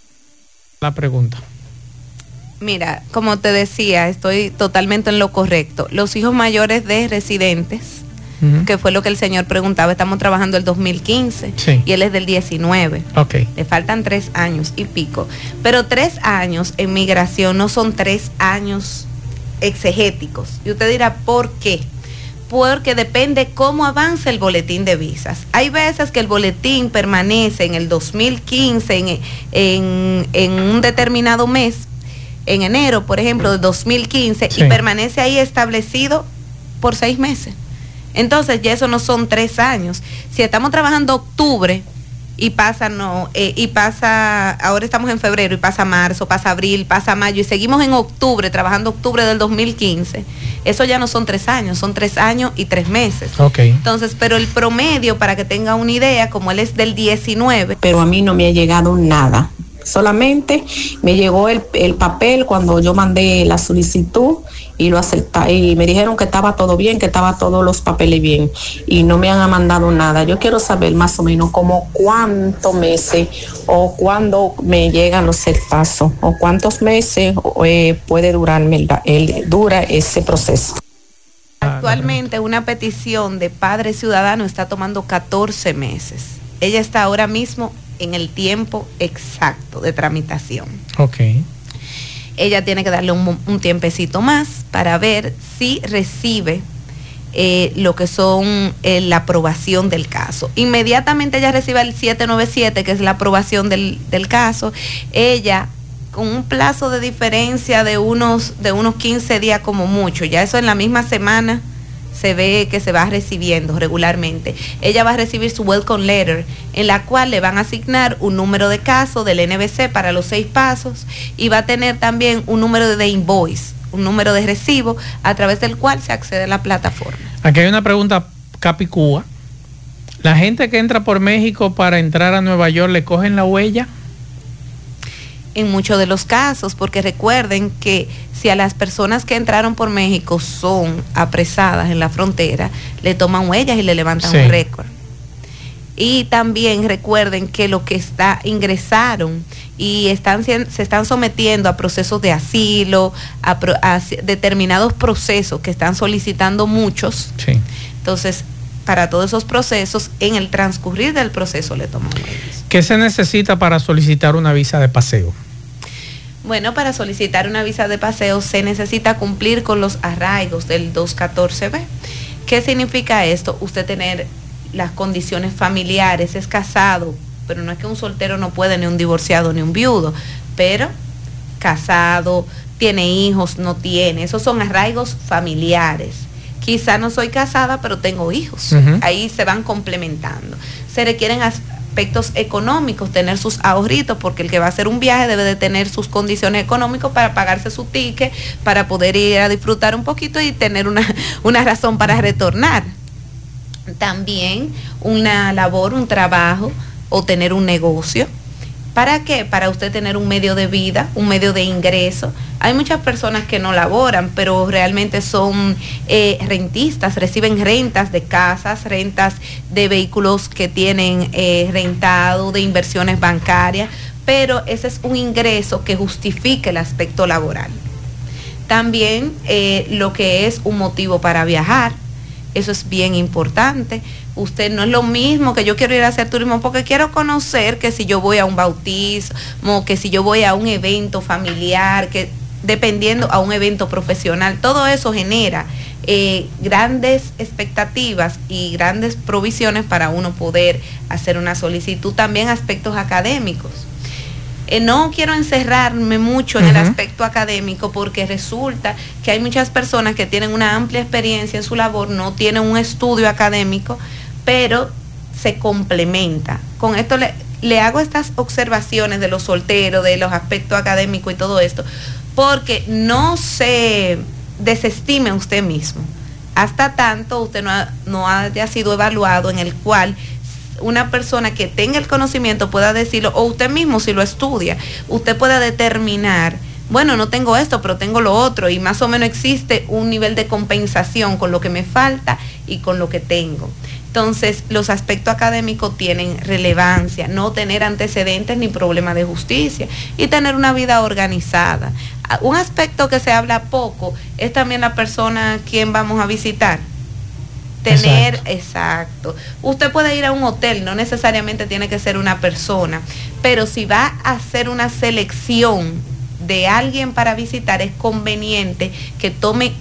La pregunta. Mira, como te decía, estoy totalmente en lo correcto. Los hijos mayores de residentes, Que fue lo que el señor preguntaba, estamos trabajando el 2015 Sí. y él es del 19. Ok. Le faltan tres años y pico. Pero tres años en migración no son tres años exegéticos. Y usted dirá, ¿por qué? Porque depende cómo avance el boletín de visas. Hay veces que el boletín permanece en el 2015, en, en- en un determinado mes, en enero, por ejemplo, de 2015, Sí. y permanece ahí establecido por seis meses. Entonces ya eso no son tres años. Si estamos trabajando octubre y pasa no eh, y pasa ahora estamos en febrero y pasa marzo, pasa abril, pasa mayo y seguimos en octubre trabajando octubre del 2015. Eso ya no son tres años, son tres años y tres meses. Ok. Entonces, pero el promedio para que tenga una idea, como él es del 19, pero a mí no me ha llegado nada. Solamente me llegó el, el papel cuando yo mandé la solicitud y lo acepta y me dijeron que estaba todo bien, que estaba todos los papeles bien y no me han mandado nada. Yo quiero saber más o menos como cuántos meses o cuándo me llegan los pasos o cuántos meses eh, puede durarme el, el- dura ese proceso. Actualmente una petición de padre ciudadano está tomando 14 meses. Ella está ahora mismo en el tiempo exacto de tramitación. Ok. Ella tiene que darle un, tiempecito más para ver si recibe eh, lo que son eh, la aprobación del caso. Inmediatamente ella recibe el 797, que es la aprobación del, del caso, ella con un plazo de diferencia de unos, de unos 15 días como mucho, ya eso en la misma semana se ve que se va recibiendo regularmente. Ella va a recibir su welcome letter, en la cual le van a asignar un número de caso del NBC para los seis pasos y va a tener también un número de invoice, un número de recibo a través del cual se accede a la plataforma. Aquí hay una pregunta capicúa. La gente que entra por México para entrar a Nueva York, ¿le cogen la huella? En muchos de los casos, porque recuerden que si a las personas que entraron por México son apresadas en la frontera, le toman huellas y le levantan Sí. un récord. Y también recuerden que los que está, ingresaron y están, se están sometiendo a procesos de asilo, a, a determinados procesos que están solicitando muchos. Sí. Entonces, para todos esos procesos, en el transcurrir del proceso le huellas. ¿Qué se necesita para solicitar una visa de paseo? Bueno, para solicitar una visa de paseo se necesita cumplir con los arraigos del 214B. ¿Qué significa esto? Usted tener las condiciones familiares, es casado, pero no es que un soltero no puede, ni un divorciado, ni un viudo, pero casado, tiene hijos, no tiene. Esos son arraigos familiares. Quizá no soy casada, pero tengo hijos. Ahí se van complementando. Se requieren aspectos económicos, tener sus ahorritos, porque el que va a hacer un viaje debe de tener sus condiciones económicas para pagarse su ticket, para poder ir a disfrutar un poquito y tener una, (laughs) una razón para retornar. También una labor, un trabajo o tener un negocio. ¿Para qué? Para usted tener un medio de vida, un medio de ingreso. Hay muchas personas que no laboran, pero realmente son eh, rentistas, reciben rentas de casas, rentas de vehículos que tienen eh, rentado, de inversiones bancarias, pero ese es un ingreso que justifica el aspecto laboral. También eh, lo que es un motivo para viajar, eso es bien importante. Usted no es lo mismo que yo quiero ir a hacer turismo porque quiero conocer que si yo voy a un bautismo, que si yo voy a un evento familiar, que dependiendo a un evento profesional, todo eso genera eh, grandes expectativas y grandes provisiones para uno poder hacer una solicitud. También aspectos académicos. Eh, no quiero encerrarme mucho en el aspecto académico porque resulta que hay muchas personas que tienen una amplia experiencia en su labor, no tienen un estudio académico, pero se complementa. Con esto le, le hago estas observaciones de los solteros, de los aspectos académicos y todo esto, porque no se desestime usted mismo. Hasta tanto usted no, ha- no haya sido evaluado en el cual una persona que tenga el conocimiento pueda decirlo, o usted mismo si lo estudia, usted pueda determinar, bueno, no tengo esto, pero tengo lo otro, y más o menos existe un nivel de compensación con lo que me falta y con lo que tengo. Entonces, los aspectos académicos tienen relevancia, no tener antecedentes ni problemas de justicia y tener una vida organizada. Ah, Un aspecto que se habla poco es también la persona a quien vamos a visitar tener, exacto. Usted puede ir a un hotel, no necesariamente tiene que ser una persona, pero si va a hacer una selección de alguien para visitar, es conveniente que tome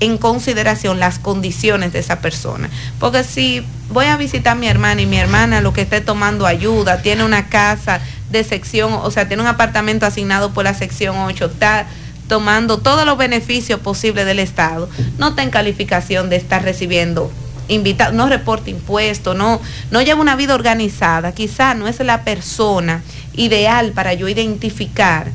en consideración las condiciones de esa persona. Porque si voy a visitar a mi hermana y mi hermana lo que esté tomando ayuda, tiene una casa de sección, o sea, tiene un apartamento asignado por la sección 8, está tomando todos los beneficios posibles del Estado, no está en calificación de estar recibiendo invitados, no reporta impuestos, no, no lleva una vida organizada, quizá no es la persona ideal para yo identificar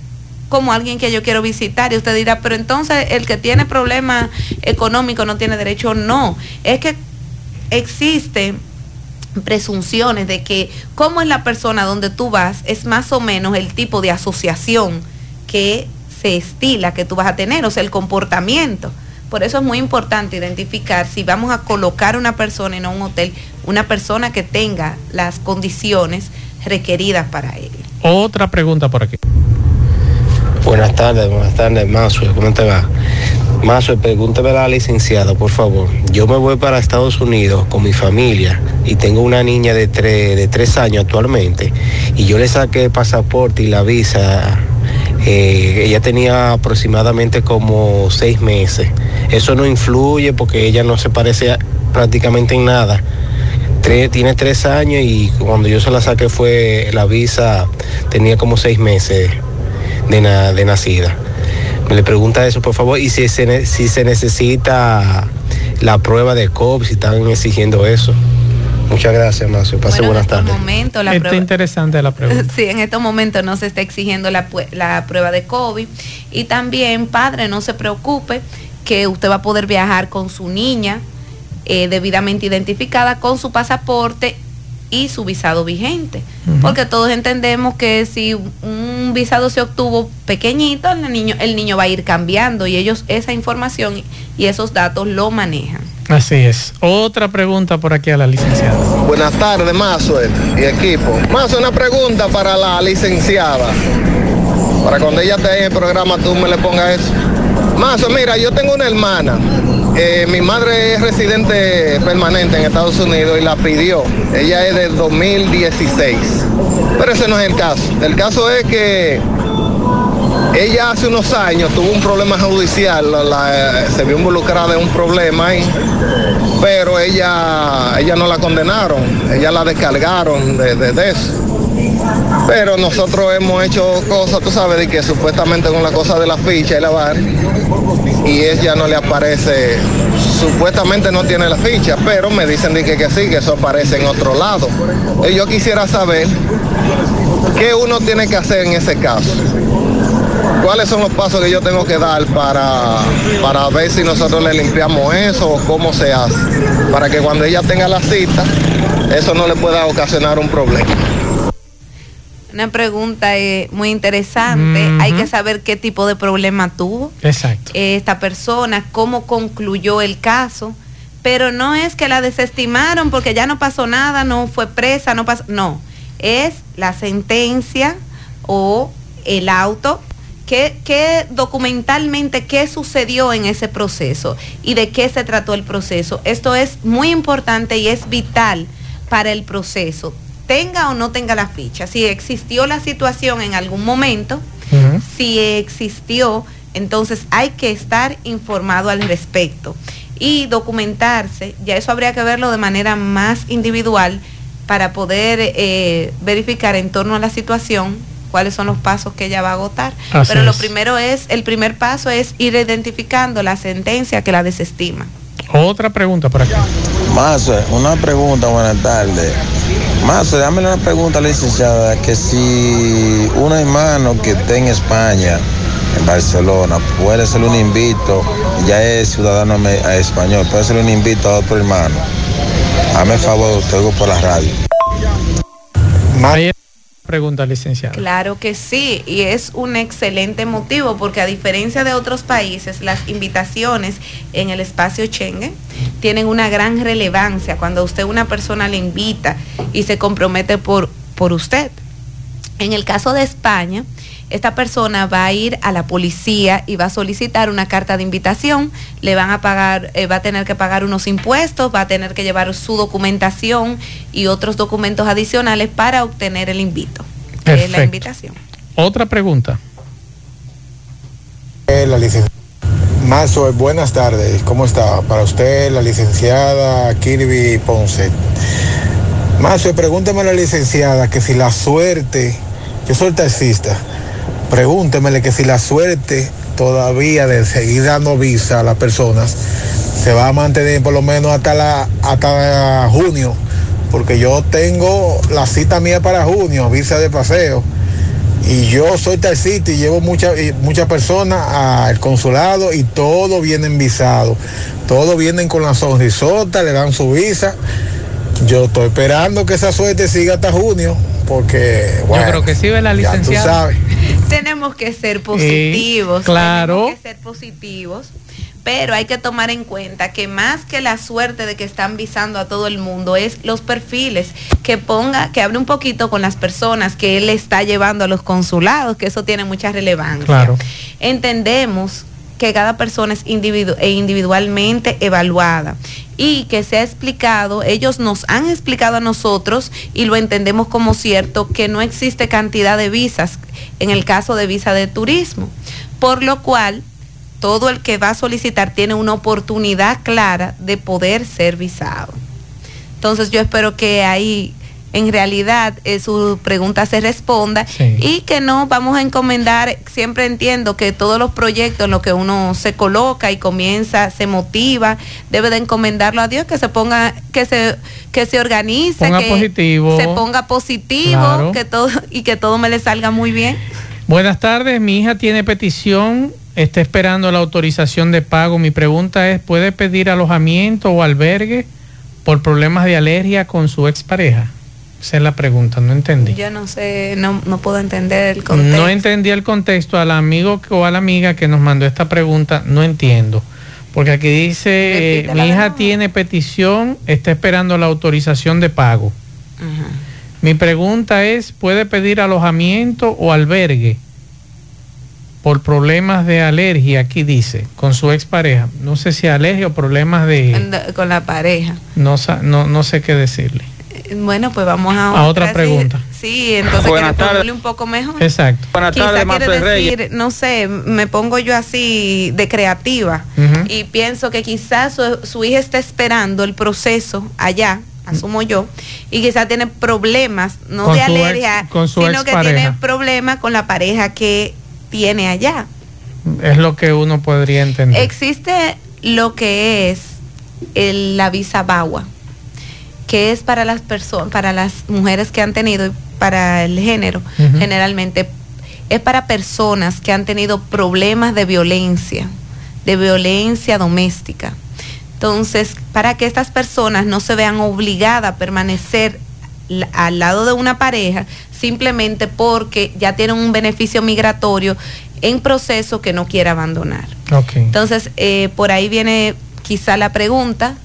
como alguien que yo quiero visitar. Y usted dirá, pero entonces el que tiene problemas económicos no tiene derecho, no, es que existe presunciones de que cómo es la persona donde tú vas es más o menos el tipo de asociación que se estila que tú vas a tener, o sea, el comportamiento. Por eso es muy importante identificar si vamos a colocar una persona en un hotel, una persona que tenga las condiciones requeridas para él. Otra pregunta por aquí. Buenas tardes, buenas tardes, Mazo, ¿cómo te va? Mazo, pregúntame a la licenciada, por favor. Yo me voy para Estados Unidos con mi familia y tengo una niña de, tres de tres años actualmente y yo le saqué el pasaporte y la visa. Eh, ella tenía aproximadamente como seis meses. Eso no influye porque ella no se parece prácticamente en nada. Tre- tiene tres años y cuando yo se la saqué fue la visa, tenía como seis meses de, na- de nacida. Me le pregunta eso, por favor, y si se, si se necesita la prueba de COVID, si están exigiendo eso. Muchas gracias, Macio. Pase Bueno, en buenas estos tardes. momentos la Está prueba- interesante la pregunta. (laughs) Sí, en estos momentos no se está exigiendo la, prueba de COVID. Y también, padre, no se preocupe que usted va a poder viajar con su niña eh, debidamente identificada con su pasaporte y su visado vigente. Porque todos entendemos que si un un visado se obtuvo pequeñito, el niño, el niño va a ir cambiando y ellos esa información y esos datos lo manejan. Así es. Otra pregunta por aquí a la licenciada. Buenas tardes, Mazo y equipo. Mazo, una pregunta para la licenciada. Para cuando ella esté en el programa tú me le pongas eso. Mazo, mira, yo tengo una hermana. Eh, mi madre es residente permanente en Estados Unidos y la pidió. Ella es del 2016. Pero ese no es el caso. El caso es que ella hace unos años tuvo un problema judicial, la- se vio involucrada en un problema ahí, pero ella, ella no la condenaron, ella la descargaron de, eso. Pero nosotros hemos hecho cosas, tú sabes, de que supuestamente con la cosa de la ficha y la bar, y ella no le aparece, supuestamente no tiene la ficha, pero me dicen de que, que sí, que eso aparece en otro lado. Y yo quisiera saber qué uno tiene que hacer en ese caso. ¿Cuáles son los pasos que yo tengo que dar para, para ver si nosotros le limpiamos eso o cómo se hace? Para que cuando ella tenga la cita, eso no le pueda ocasionar un problema. Una pregunta eh, muy interesante. Hay que saber qué tipo de problema tuvo Exacto. esta persona, cómo concluyó el caso. Pero no es que la desestimaron porque ya no pasó nada, no fue presa, no pasó. No, es la sentencia o el auto. ¿Qué, qué documentalmente qué sucedió en ese proceso y de qué se trató el proceso? Esto es muy importante y es vital para el proceso. Tenga o no tenga la ficha. Si existió la situación en algún momento, si existió, entonces hay que estar informado al respecto y documentarse. Ya eso habría que verlo de manera más individual para poder eh, verificar en torno a la situación cuáles son los pasos que ella va a agotar. Así Pero lo es. primero es, el primer paso es ir identificando la sentencia que la desestima. Otra pregunta por aquí. Mazo, una pregunta, buenas tardes. Mazo, dame una pregunta, licenciada, que si un hermano que esté en España, en Barcelona, puede ser un invito, ya es ciudadano español, puede ser un invito a otro hermano. Hazme el favor, te oigo por la radio. Está la pregunta, licenciada. Claro que sí, y es un excelente motivo porque a diferencia de otros países, las invitaciones en el espacio Schengen tienen una gran relevancia cuando usted una persona le invita y se compromete por, por usted. En el caso de España, esta persona va a ir a la policía y va a solicitar una carta de invitación, le van a pagar, eh, va a tener que pagar unos impuestos, va a tener que llevar su documentación y otros documentos adicionales para obtener el invito, que es la invitación. Otra pregunta. Eh, La licenciada. Mazo, buenas tardes. ¿Cómo está? Para usted, la licenciada Kirby Ponce. Mazo, pregúnteme a la licenciada que si la suerte, yo soy taxista, pregúntemele que si la suerte todavía de seguir dando visa a las personas se va a mantener por lo menos hasta la hasta junio, porque yo tengo la cita mía para junio, visa de paseo. Y yo soy taxista y llevo muchas muchas personas al consulado y todos vienen visados. Todos vienen con la sonrisota, le dan su visa. Yo estoy esperando que esa suerte siga hasta junio, porque bueno, Yo creo que sí, ¿verdad, ya tú sabes. (laughs) Tenemos que ser positivos. claro. Tenemos que ser positivos. Pero hay que tomar en cuenta que más que la suerte de que están visando a todo el mundo es los perfiles que ponga, que hable un poquito con las personas que él está llevando a los consulados, que eso tiene mucha relevancia. Claro. Entendemos que cada persona es individu- e individualmente evaluada y que se ha explicado, ellos nos han explicado a nosotros y lo entendemos como cierto que no existe cantidad de visas en el caso de visa de turismo, por lo cual todo el que va a solicitar tiene una oportunidad clara de poder ser visado. Entonces yo espero que ahí en realidad eh, su pregunta se responda y que no vamos a encomendar, siempre entiendo que todos los proyectos en los que uno se coloca y comienza, se motiva, debe de encomendarlo a Dios, que se ponga, que se, que se organice, Ponga que positivo. se ponga positivo, Claro. que todo, y que todo me le salga muy bien. Buenas tardes, mi hija tiene petición, está esperando la autorización de pago. Mi pregunta es, ¿puede pedir alojamiento o albergue por problemas de alergia con su expareja? Esa es la pregunta, no entendí. Yo no sé, no, no puedo entender el contexto. No entendí el contexto al amigo o a la amiga que nos mandó esta pregunta, no entiendo. Porque aquí dice, eh, mi hija tiene petición, está esperando la autorización de pago. Mi pregunta es, ¿puede pedir alojamiento o albergue por problemas de alergia? Aquí dice, con su expareja. No sé si alergia o problemas de... Con la pareja. No, no, no sé qué decirle. Bueno, pues vamos a, A otra pregunta. Sí, entonces Buenas que le tardes. formule un poco mejor. Exacto. Buenas Quizá tardes, quiere Marcel decir, Reyes. no sé, me pongo yo así de creativa y pienso que quizás su, su hija está esperando el proceso allá, asumo yo, y quizás tiene problemas, no Con de ex- alergia, con su sino que tiene problemas con la pareja que tiene allá. Es lo que uno podría entender. Existe lo que es el- la visa BAWA, que es para las personas, para las mujeres que han tenido, y para el género, generalmente, es para personas que han tenido problemas de violencia, de violencia doméstica. Entonces, para que estas personas no se vean obligadas a permanecer al lado de una pareja simplemente porque ya tienen un beneficio migratorio en proceso que no quiere abandonar. Entonces, eh, por ahí viene quizá la pregunta.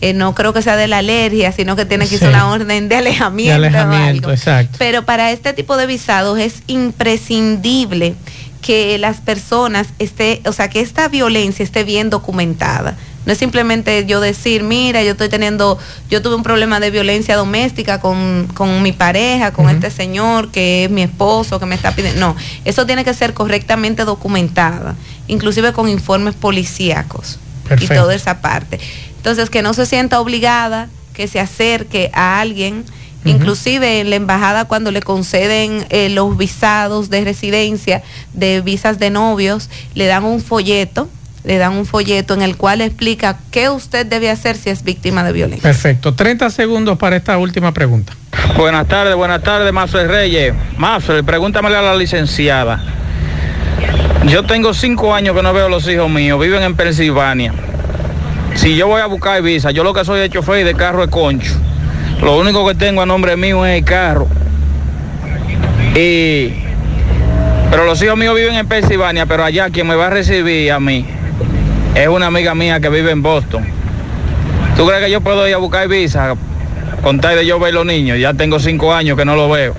Eh, no creo que sea de la alergia, sino que tiene quizá Sí. una orden de alejamiento. De o alejamiento, algo. exacto. Pero para este tipo de visados es imprescindible que las personas esté, o sea, que esta violencia esté bien documentada. No es simplemente yo decir, mira, yo estoy teniendo, yo tuve un problema de violencia doméstica con, con mi pareja, con este señor que es mi esposo, que me está pidiendo. No, eso tiene que ser correctamente documentada, inclusive con informes policíacos y toda esa parte. Entonces, que no se sienta obligada, que se acerque a alguien, inclusive en la embajada cuando le conceden eh, los visados de residencia, de visas de novios, le dan un folleto, le dan un folleto en el cual explica qué usted debe hacer si es víctima de violencia. Perfecto. 30 segundos para esta última pregunta. Buenas tardes, buenas tardes, Mazo Reyes. Mazo, pregúntamele a la licenciada. Yo tengo cinco años que no veo a los hijos míos, viven en Pensilvania. Si yo voy a buscar visa, yo lo que soy de chofer de carro es concho. Lo único que tengo a nombre mío es el carro. Y pero los hijos míos viven en Pensilvania, pero allá quien me va a recibir a mí es una amiga mía que vive en Boston. ¿Tú crees que yo puedo ir a buscar visa con tal de yo ver los niños? Ya tengo cinco años que no lo veo.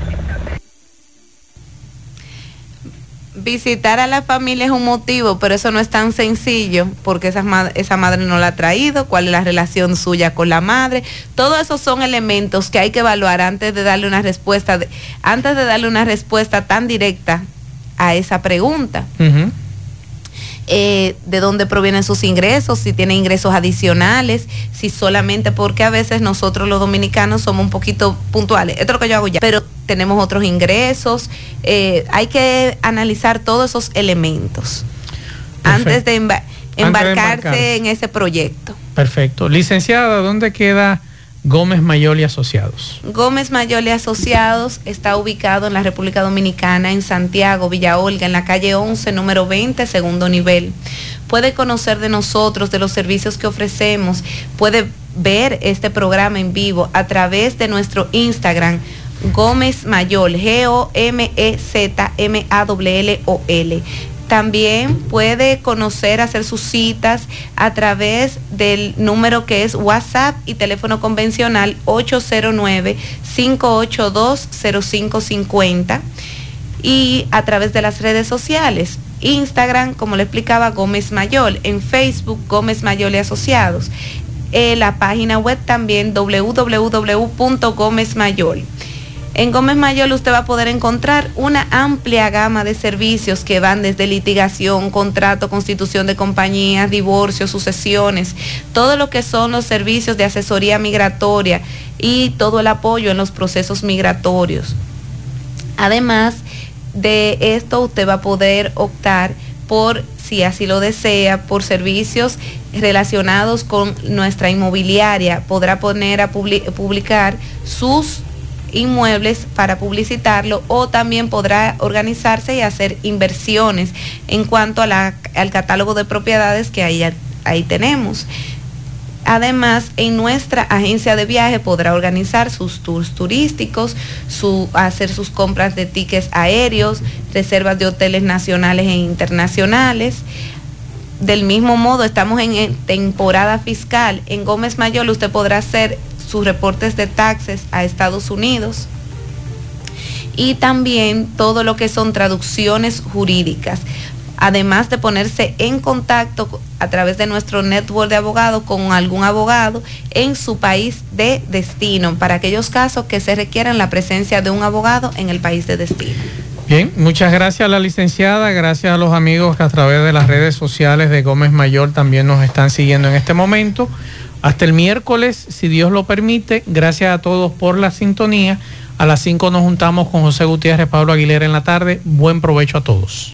Visitar a la familia es un motivo, pero eso no es tan sencillo porque esa, esa madre no la ha traído, cuál es la relación suya con la madre. Todos esos son elementos que hay que evaluar antes de darle una respuesta, de- antes de darle una respuesta tan directa a esa pregunta. Eh, de dónde provienen sus ingresos, si tiene ingresos adicionales, si solamente porque a veces nosotros los dominicanos somos un poquito puntuales. Esto es lo que yo hago ya, pero tenemos otros ingresos. eh, hay que analizar todos esos elementos antes de, emba- de embarcarse embarcarse. en ese proyecto. Perfecto. Licenciada, ¿dónde queda Gómez Mayol y Asociados? Gómez Mayol y Asociados está ubicado en la República Dominicana, en Santiago, Villa Olga, en la calle 11, número 20, segundo nivel. Puede conocer de nosotros, de los servicios que ofrecemos, puede ver este programa en vivo a través de nuestro Instagram. Gómez Mayol, G-O-M-E-Z-M-A-W-L-O-L. También puede conocer, hacer sus citas a través del número que es WhatsApp y teléfono convencional 809-582-0550 y a través de las redes sociales. Instagram, como le explicaba, Gómez Mayol. En Facebook, Gómez Mayol y Asociados. En la página web también www.gómezmayol. En Gómez Mayol usted va a poder encontrar una amplia gama de servicios que van desde litigación, contrato, constitución de compañías, divorcio, sucesiones, todo lo que son los servicios de asesoría migratoria y todo el apoyo en los procesos migratorios. Además de esto, usted va a poder optar por, si así lo desea, por servicios relacionados con nuestra inmobiliaria. Podrá poner a publi- publicar sus inmuebles para publicitarlo o también podrá organizarse y hacer inversiones en cuanto a la- al catálogo de propiedades que ahí, ahí tenemos. Además, en nuestra agencia de viaje podrá organizar sus tours turísticos, su, hacer sus compras de tickets aéreos, reservas de hoteles nacionales e internacionales. Del mismo modo, estamos en temporada fiscal. En Gómez Mayor usted podrá hacer sus reportes de taxes a Estados Unidos y también todo lo que son traducciones jurídicas además de ponerse en contacto a través de nuestro network de abogados con algún abogado en su país de destino, para aquellos casos que se requieran la presencia de un abogado en el país de destino. Bien, muchas gracias a la licenciada, gracias a los amigos que a través de las redes sociales de Gómez Mayor también nos están siguiendo en este momento. Hasta el miércoles, si Dios lo permite, gracias a todos por la sintonía. A las 5 nos juntamos con José Gutiérrez, Pablo Aguilera en la tarde. Buen provecho a todos.